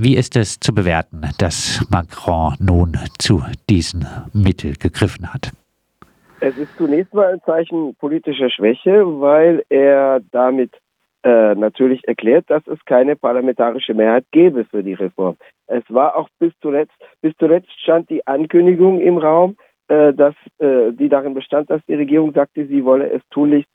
Wie ist es zu bewerten, dass Macron nun zu diesen Mitteln gegriffen hat? Es ist zunächst mal ein Zeichen politischer Schwäche, weil er damit äh, natürlich erklärt, dass es keine parlamentarische Mehrheit gäbe für die Reform. Es war auch bis zuletzt, bis zuletzt stand die Ankündigung im Raum, äh, dass äh, die darin bestand, dass die Regierung sagte, sie wolle es tunlichst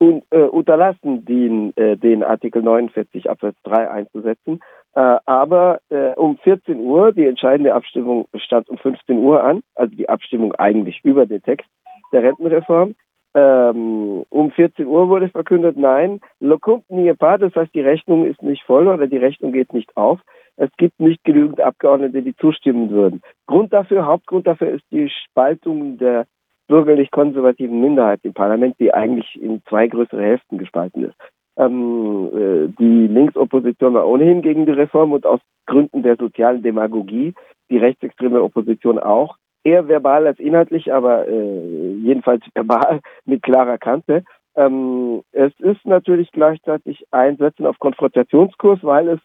un, äh, unterlassen, den, äh, den Artikel 49 Absatz 3 einzusetzen. Äh, aber äh, um 14 Uhr, die entscheidende Abstimmung stand um 15 Uhr an, also die Abstimmung eigentlich über den Text der Rentenreform. Ähm, um 14 Uhr wurde verkündet, nein, n'y pas, das heißt, die Rechnung ist nicht voll oder die Rechnung geht nicht auf. Es gibt nicht genügend Abgeordnete, die zustimmen würden. Grund dafür, Hauptgrund dafür ist die Spaltung der bürgerlich-konservativen Minderheit im Parlament, die eigentlich in zwei größere Hälften gespalten ist. Ähm, äh, die Linksopposition war ohnehin gegen die Reform und aus Gründen der sozialen Demagogie, die rechtsextreme Opposition auch eher verbal als inhaltlich, aber äh, jedenfalls verbal mit klarer Kante. Ähm, es ist natürlich gleichzeitig ein Setzen auf Konfrontationskurs, weil es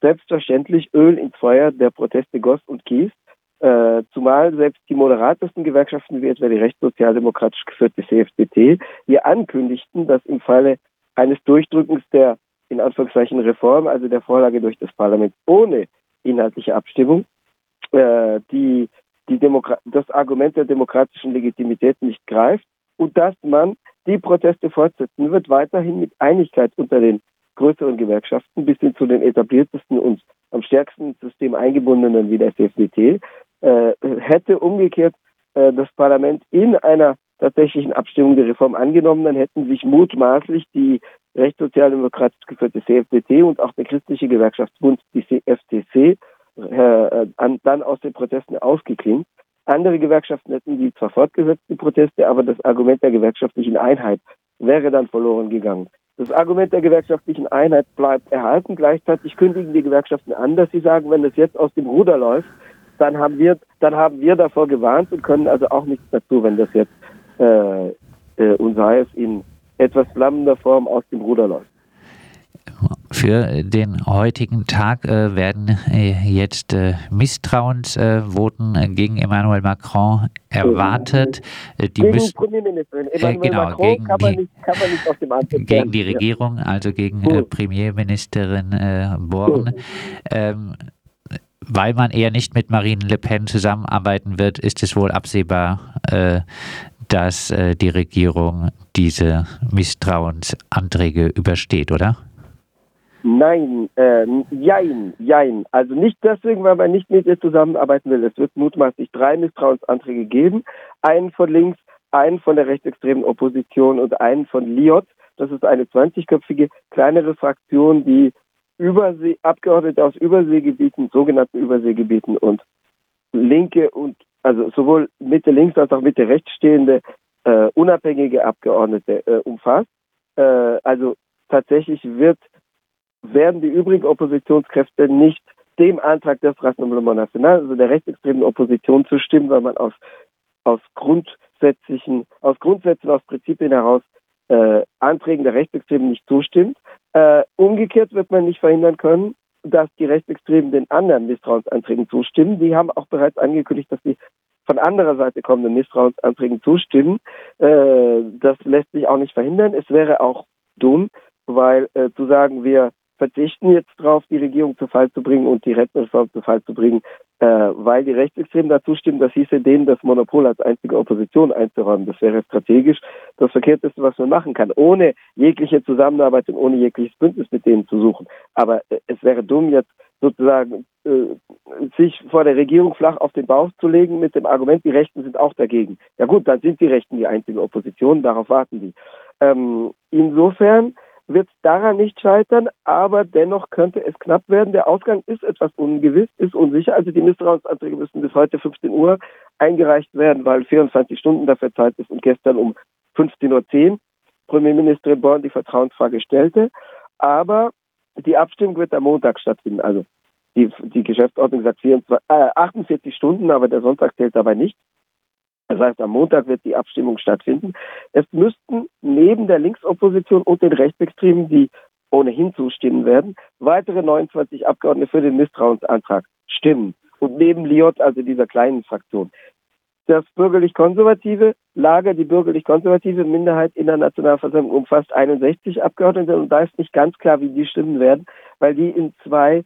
selbstverständlich Öl ins Feuer der Proteste goss und kies. Äh, zumal selbst die moderatesten Gewerkschaften, wie etwa die rechtssozialdemokratisch geführte CFDT, hier ankündigten, dass im Falle eines Durchdrückens der in Anführungszeichen Reform, also der Vorlage durch das Parlament ohne inhaltliche Abstimmung, äh, die die Demokra das Argument der demokratischen Legitimität nicht greift und dass man die Proteste fortsetzen wird, weiterhin mit Einigkeit unter den größeren Gewerkschaften bis hin zu den etabliertesten und am stärksten System eingebundenen wie der CFDT, äh, hätte umgekehrt äh, das Parlament in einer tatsächlichen Abstimmung der Reform angenommen, dann hätten sich mutmaßlich die rechtssozialdemokratisch geführte CFDT und auch der christliche Gewerkschaftsbund, die CFTC, äh, dann aus den Protesten ausgeklingt. Andere Gewerkschaften hätten die zwar fortgesetzt, die Proteste, aber das Argument der gewerkschaftlichen Einheit wäre dann verloren gegangen. Das Argument der gewerkschaftlichen Einheit bleibt erhalten. Gleichzeitig kündigen die Gewerkschaften an, dass sie sagen, wenn es jetzt aus dem Ruder läuft, dann haben wir, dann haben wir davor gewarnt und können also auch nichts dazu, wenn das jetzt äh, äh, und sei es in etwas flammender Form aus dem Ruder läuft. Für den heutigen Tag äh, werden äh, jetzt äh, Misstrauensvoten äh, gegen Emmanuel Macron erwartet. Äh, die gegen müssen, Premierministerin. Äh, Emmanuel genau, Macron gegen kann man, die, nicht, kann man nicht aus dem Amt Gegen die Regierung, also gegen Premierministerin Born. Ähm, weil man eher nicht mit Marine Le Pen zusammenarbeiten wird, ist es wohl absehbar, dass die Regierung diese Misstrauensanträge übersteht, oder? Nein, äh, jein, jein. Also nicht deswegen, weil man nicht mit ihr zusammenarbeiten will. Es wird mutmaßlich drei Misstrauensanträge geben. Einen von links, einen von der rechtsextremen Opposition und einen von Liot. Das ist eine 20-köpfige kleinere Fraktion, die Übersee, Abgeordnete aus Überseegebieten, sogenannten Überseegebieten und linke und also sowohl Mitte links als auch Mitte rechts stehende äh, unabhängige Abgeordnete äh, umfasst. Äh, also tatsächlich wird werden die übrigen Oppositionskräfte nicht dem Antrag des Rassemblement National, also der rechtsextremen Opposition zustimmen, weil man aus, aus grundsätzlichen, aus Grundsätzen, aus Prinzipien heraus äh, Anträgen der Rechtsextremen nicht zustimmt. Äh, umgekehrt wird man nicht verhindern können, dass die Rechtsextremen den anderen Misstrauensanträgen zustimmen. Die haben auch bereits angekündigt, dass sie von anderer Seite kommenden Misstrauensanträgen zustimmen. Äh, das lässt sich auch nicht verhindern. Es wäre auch dumm, weil äh, zu sagen, wir verzichten jetzt darauf, die Regierung zu Fall zu bringen und die Rentenreform zu Fall zu bringen, äh, weil die Rechtsextremen dazu stimmen, das hieße denen das Monopol als einzige Opposition einzuräumen. Das wäre strategisch das Verkehrteste, was man machen kann, ohne jegliche Zusammenarbeit und ohne jegliches Bündnis mit denen zu suchen. Aber äh, es wäre dumm, jetzt sozusagen äh, sich vor der Regierung flach auf den Bauch zu legen mit dem Argument, die Rechten sind auch dagegen. Ja gut, dann sind die Rechten die einzige Opposition, darauf warten die. Ähm, insofern wird daran nicht scheitern, aber dennoch könnte es knapp werden. Der Ausgang ist etwas ungewiss, ist unsicher. Also die Misstrauensanträge müssen bis heute 15 Uhr eingereicht werden, weil 24 Stunden dafür Zeit ist und gestern um 15.10 Uhr Premierministerin Born die Vertrauensfrage stellte. Aber die Abstimmung wird am Montag stattfinden. Also die, die Geschäftsordnung sagt 24, äh, 48 Stunden, aber der Sonntag zählt dabei nicht. Das heißt, am Montag wird die Abstimmung stattfinden. Es müssten neben der Linksopposition und den Rechtsextremen die ohnehin zustimmen werden, weitere 29 Abgeordnete für den Misstrauensantrag stimmen. Und neben Liot, also dieser kleinen Fraktion. Das bürgerlich-konservative Lager, die bürgerlich-konservative Minderheit in der Nationalversammlung umfasst 61 Abgeordnete und da ist nicht ganz klar, wie die stimmen werden, weil die in zwei,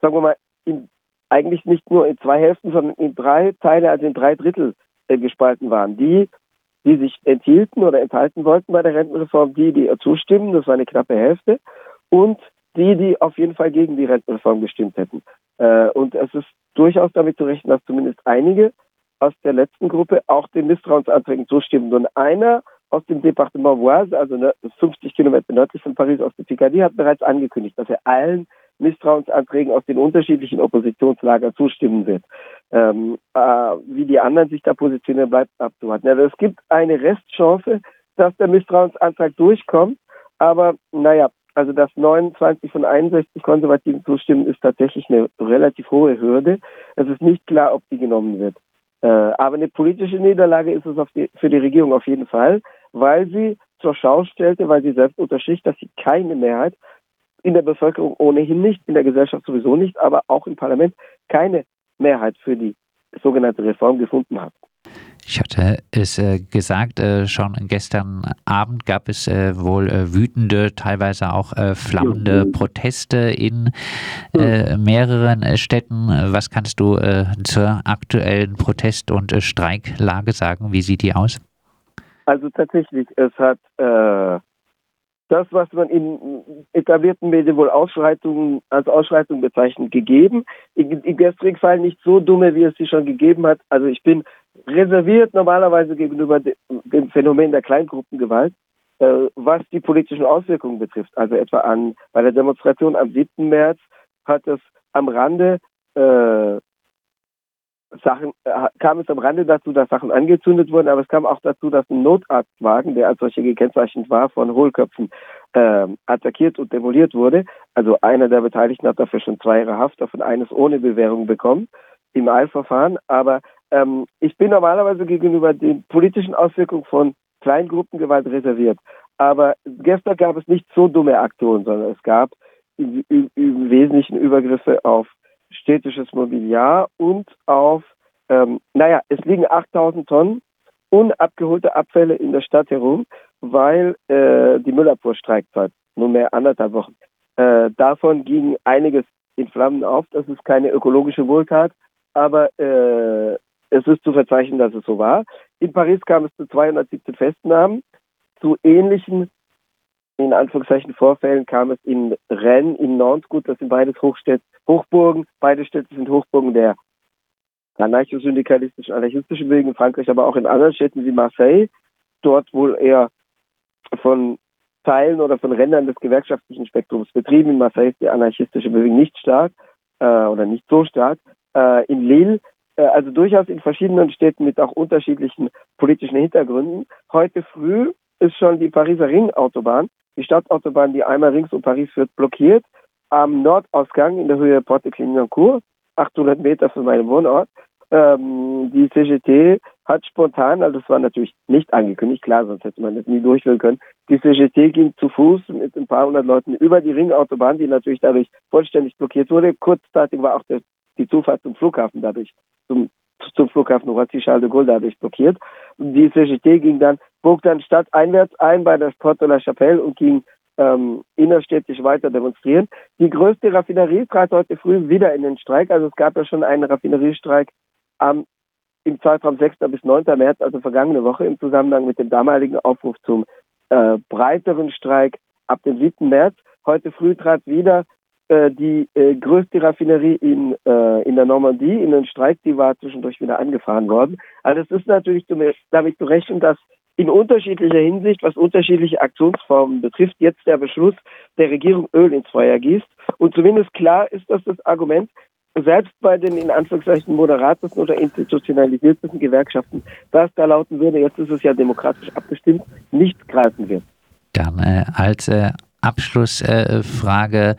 sagen wir mal, in, eigentlich nicht nur in zwei Hälften, sondern in drei Teile, also in drei Drittel äh, gespalten waren. Die, die sich enthielten oder enthalten wollten bei der Rentenreform, die, die zustimmen, das war eine knappe Hälfte, und die, die auf jeden Fall gegen die Rentenreform gestimmt hätten. Äh, und es ist durchaus damit zu rechnen, dass zumindest einige aus der letzten Gruppe auch den Misstrauensanträgen zustimmen. Und einer aus dem Departement Voise, also 50 Kilometer nördlich von Paris aus der Picardie, hat bereits angekündigt, dass er allen Misstrauensanträgen aus den unterschiedlichen Oppositionslagern zustimmen wird. Ähm, äh, wie die anderen sich da positionieren, bleibt abzuwarten. Also es gibt eine Restchance, dass der Misstrauensantrag durchkommt, aber naja, also dass 29 von 61 Konservativen zustimmen, ist tatsächlich eine relativ hohe Hürde. Es ist nicht klar, ob die genommen wird. Äh, aber eine politische Niederlage ist es die, für die Regierung auf jeden Fall, weil sie zur Schau stellte, weil sie selbst unterstrich, dass sie keine Mehrheit in der Bevölkerung ohnehin nicht, in der Gesellschaft sowieso nicht, aber auch im Parlament keine Mehrheit für die sogenannte Reform gefunden hat. Ich hatte es äh, gesagt, äh, schon gestern Abend gab es äh, wohl äh, wütende, teilweise auch äh, flammende Proteste in äh, mehreren Städten. Was kannst du zur aktuellen Protest- und Streiklage sagen? Wie sieht die aus? Also tatsächlich, es hat das, was man in etablierten Medien wohl Ausschreitungen als Ausschreitung bezeichnet, gegeben. Im gestrigen Fall nicht so dumme, wie es sie schon gegeben hat. Also ich bin reserviert normalerweise gegenüber dem Phänomen der Kleingruppengewalt, äh, was die politischen Auswirkungen betrifft. Also etwa an bei der Demonstration am 7. März hat es am Rande äh, Sachen, äh, kam es am Rande dazu, dass Sachen angezündet wurden, aber es kam auch dazu, dass ein Notarztwagen, der als solcher gekennzeichnet war, von Hohlköpfen äh, attackiert und demoliert wurde. Also einer der Beteiligten hat dafür schon zwei Jahre Haft, davon eines ohne Bewährung bekommen im Eilverfahren. Aber ähm, ich bin normalerweise gegenüber den politischen Auswirkungen von Kleingruppengewalt reserviert. Aber gestern gab es nicht so dumme Aktionen, sondern es gab im, im, im Wesentlichen Übergriffe auf städtisches Mobiliar und auf, ähm, naja, es liegen 8000 Tonnen unabgeholte Abfälle in der Stadt herum, weil äh, die Müllabfuhr streikt seit nunmehr anderthalb Wochen. Äh, davon ging einiges in Flammen auf. Das ist keine ökologische Wohltat, aber äh, es ist zu verzeichnen, dass es so war. In Paris kam es zu 217 Festnahmen. Zu ähnlichen in Anführungszeichen Vorfällen kam es in Rennes, in Nantes, gut, das sind beides Hochstädte, Hochburgen, beide Städte sind Hochburgen der anarcho-syndikalistischen, anarchistischen Bewegung in Frankreich, aber auch in anderen Städten wie Marseille, dort wohl eher von Teilen oder von Rändern des gewerkschaftlichen Spektrums betrieben. In Marseille ist die anarchistische Bewegung nicht stark äh, oder nicht so stark. Äh, in Lille, äh, also durchaus in verschiedenen Städten mit auch unterschiedlichen politischen Hintergründen. Heute früh ist schon die Pariser Ringautobahn die Stadtautobahn, die einmal rings um Paris führt, blockiert. Am Nordausgang in der Höhe Porte Clignancourt, 800 Meter von meinem Wohnort. Ähm, die CGT hat spontan, also das war natürlich nicht angekündigt, klar, sonst hätte man das nie durchführen können. Die CGT ging zu Fuß mit ein paar hundert Leuten über die Ringautobahn, die natürlich dadurch vollständig blockiert wurde. Kurzzeitig war auch der, die Zufahrt zum Flughafen dadurch, zum, zum Flughafen Roissy Charles de Gaulle dadurch blockiert. Die CGT ging dann bog dann stadteinwärts ein bei der Porte de la Chapelle und ging ähm, innerstädtisch weiter demonstrieren. Die größte Raffinerie trat heute früh wieder in den Streik. Also es gab ja schon einen Raffineriestreik am, im Zeitraum 6. bis 9. März, also vergangene Woche, im Zusammenhang mit dem damaligen Aufruf zum äh, breiteren Streik ab dem 7. März. Heute früh trat wieder äh, die äh, größte Raffinerie in, äh, in der Normandie in den Streik. Die war zwischendurch wieder angefahren worden. Also es ist natürlich damit zu rechnen, dass in unterschiedlicher Hinsicht, was unterschiedliche Aktionsformen betrifft, jetzt der Beschluss der Regierung Öl ins Feuer gießt. Und zumindest klar ist, dass das Argument selbst bei den in Anführungszeichen moderatesten oder institutionalisiertesten Gewerkschaften, das da lauten würde, jetzt ist es ja demokratisch abgestimmt, nicht greifen wird. Dann äh, als äh, Abschlussfrage,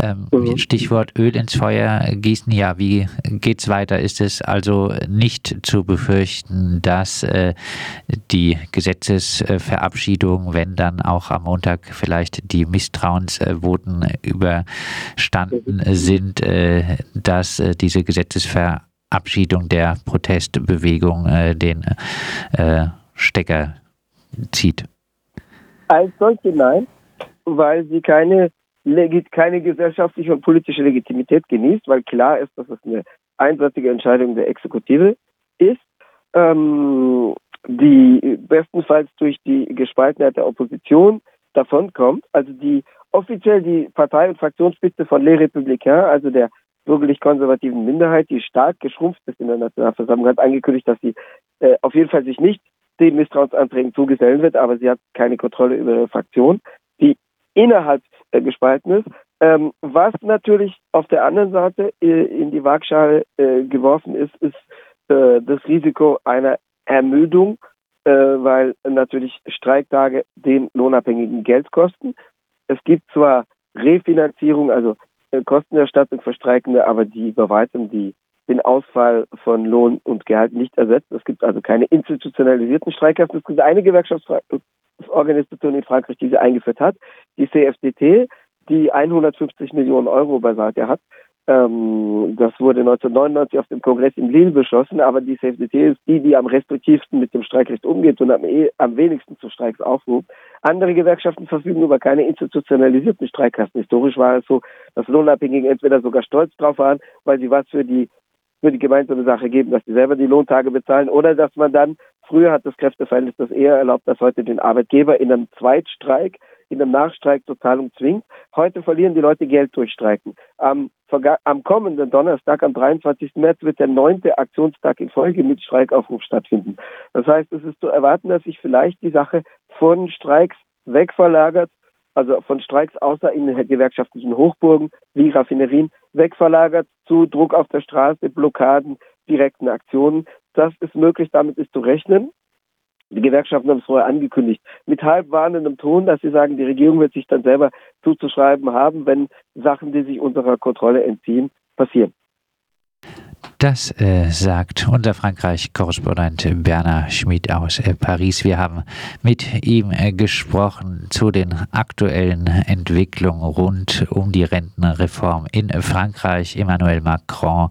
ähm, mhm. Stichwort Öl ins Feuer gießen. Ja, wie geht's weiter? Ist es also nicht zu befürchten, dass äh, die Gesetzesverabschiedung, wenn dann auch am Montag vielleicht die Misstrauensvoten überstanden mhm. sind, äh, dass äh, diese Gesetzesverabschiedung der Protestbewegung äh, den äh, Stecker zieht? Als solche nein weil sie keine, keine gesellschaftliche und politische Legitimität genießt, weil klar ist, dass es eine einseitige Entscheidung der Exekutive ist, ähm, die bestenfalls durch die Gespaltenheit der Opposition davonkommt. Also die offiziell die Partei- und Fraktionsspitze von Les Républicains, also der bürgerlich-konservativen Minderheit, die stark geschrumpft ist in der Nationalversammlung, hat angekündigt, dass sie äh, auf jeden Fall sich nicht den Misstrauensanträgen zugesellen wird, aber sie hat keine Kontrolle über ihre Fraktion. Die innerhalb äh, gespalten ist. Ähm, was natürlich auf der anderen Seite äh, in die Waagschale äh, geworfen ist, ist äh, das Risiko einer Ermüdung, äh, weil natürlich Streiktage den Lohnabhängigen Geld kosten. Es gibt zwar Refinanzierung, also äh, Kostenerstattung für Streikende, aber die bei weitem die den Ausfall von Lohn und Gehalt nicht ersetzt. Es gibt also keine institutionalisierten Streikhaften. Es gibt eine Gewerkschaftsstreikhaften Organisation in Frankreich, die sie eingeführt hat, die CFDT, die 150 Millionen Euro beiseite hat. Ähm, das wurde 1999 auf dem Kongress in Lille beschlossen, aber die CFDT ist die, die am restriktivsten mit dem Streikrecht umgeht und am, eh, am wenigsten zu Streiks aufruft. Andere Gewerkschaften verfügen über keine institutionalisierten Streikkassen. Historisch war es so, dass Lohnabhängige entweder sogar stolz drauf waren, weil sie was für die für die gemeinsame Sache geben, dass sie selber die Lohntage bezahlen oder dass man dann Früher hat das Kräfteverhältnis das eher erlaubt, dass heute den Arbeitgeber in einem Zweitstreik, in einem Nachstreik total umzwingt. Heute verlieren die Leute Geld durch Streiken. Am, am kommenden Donnerstag, am 23. März, wird der neunte Aktionstag in Folge mit Streikaufruf stattfinden. Das heißt, es ist zu erwarten, dass sich vielleicht die Sache von Streiks wegverlagert also von Streiks außer in gewerkschaftlichen Hochburgen wie Raffinerien wegverlagert zu Druck auf der Straße, Blockaden, direkten Aktionen. Das ist möglich, damit ist zu rechnen. Die Gewerkschaften haben es vorher angekündigt, mit halb warnendem Ton, dass sie sagen, die Regierung wird sich dann selber zuzuschreiben haben, wenn Sachen, die sich unserer Kontrolle entziehen, passieren. Das äh, sagt unser Frankreich-Korrespondent Bernhard Schmid aus äh, Paris. Wir haben mit ihm äh, gesprochen zu den aktuellen Entwicklungen rund um die Rentenreform in Frankreich. Emmanuel Macron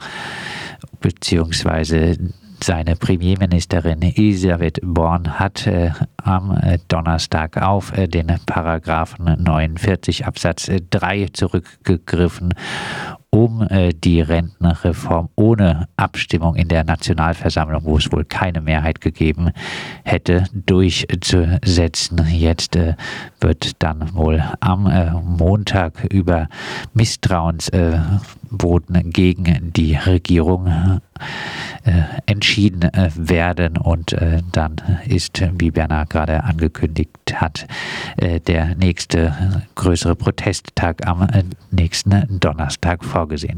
beziehungsweise seine Premierministerin Elisabeth Born hat äh, am äh, Donnerstag auf äh, den Paragraphen 49 Absatz 3 zurückgegriffen um äh, die Rentenreform ohne Abstimmung in der Nationalversammlung, wo es wohl keine Mehrheit gegeben hätte, durchzusetzen. Jetzt äh, wird dann wohl am äh, Montag über Misstrauensvoten gegen die Regierung äh, entschieden äh, werden und äh, dann ist, wie Bernhard gerade angekündigt hat, der nächste größere Protesttag am nächsten Donnerstag vorgesehen.